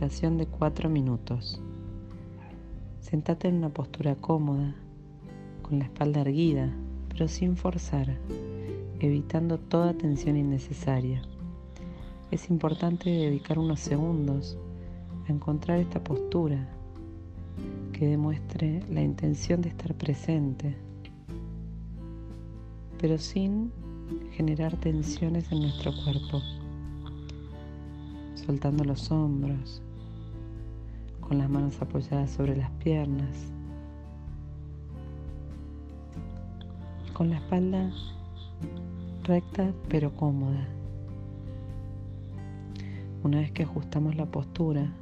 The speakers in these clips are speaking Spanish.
de cuatro minutos. Sentate en una postura cómoda, con la espalda erguida, pero sin forzar, evitando toda tensión innecesaria. Es importante dedicar unos segundos a encontrar esta postura que demuestre la intención de estar presente, pero sin generar tensiones en nuestro cuerpo soltando los hombros, con las manos apoyadas sobre las piernas, con la espalda recta pero cómoda. Una vez que ajustamos la postura,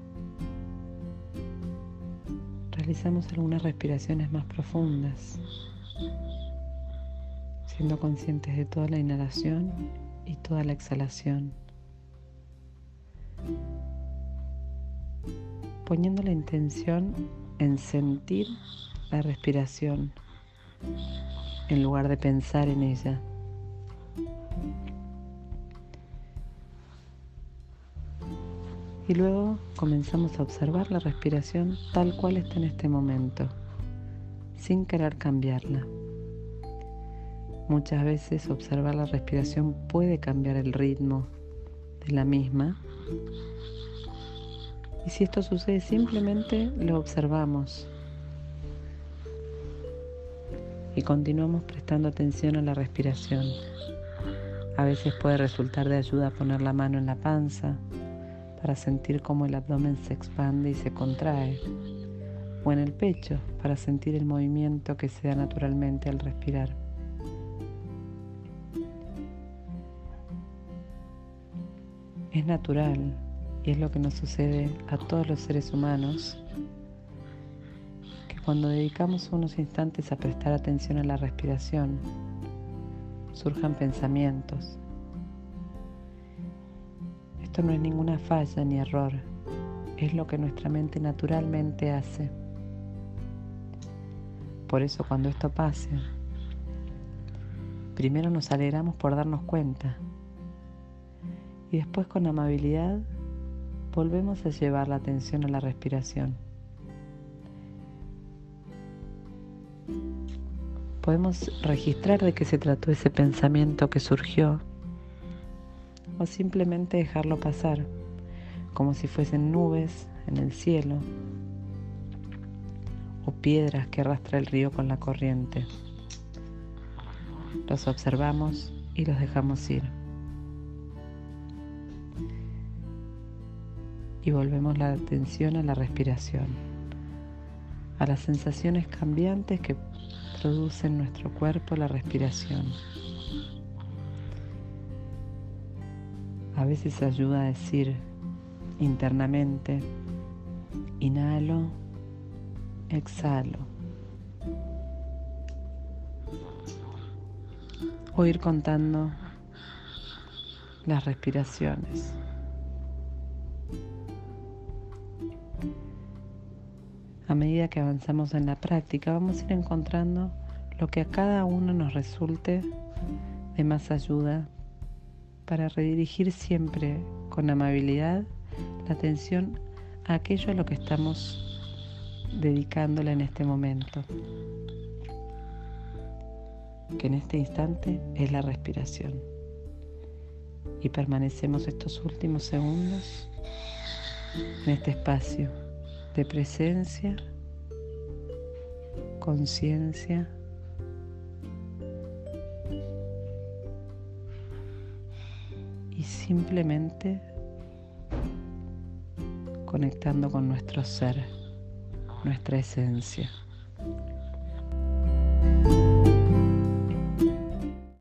realizamos algunas respiraciones más profundas, siendo conscientes de toda la inhalación y toda la exhalación. Poniendo la intención en sentir la respiración en lugar de pensar en ella. Y luego comenzamos a observar la respiración tal cual está en este momento, sin querer cambiarla. Muchas veces observar la respiración puede cambiar el ritmo de la misma y si esto sucede, simplemente lo observamos y continuamos prestando atención a la respiración. A veces puede resultar de ayuda poner la mano en la panza para sentir cómo el abdomen se expande y se contrae, o en el pecho para sentir el movimiento que se da naturalmente al respirar. Es natural y es lo que nos sucede a todos los seres humanos, que cuando dedicamos unos instantes a prestar atención a la respiración, surjan pensamientos. Esto no es ninguna falla ni error, es lo que nuestra mente naturalmente hace. Por eso cuando esto pase, primero nos alegramos por darnos cuenta y después con amabilidad volvemos a llevar la atención a la respiración. Podemos registrar de qué se trató ese pensamiento que surgió o simplemente dejarlo pasar como si fuesen nubes en el cielo o piedras que arrastra el río con la corriente. Los observamos y los dejamos ir. Y volvemos la atención a la respiración, a las sensaciones cambiantes que produce en nuestro cuerpo la respiración. A veces ayuda a decir internamente, inhalo, exhalo. O ir contando las respiraciones. A medida que avanzamos en la práctica, vamos a ir encontrando lo que a cada uno nos resulte de más ayuda para redirigir siempre con amabilidad la atención a aquello a lo que estamos dedicándola en este momento, que en este instante es la respiración. Y permanecemos estos últimos segundos en este espacio de presencia, conciencia, y simplemente conectando con nuestro ser, nuestra esencia.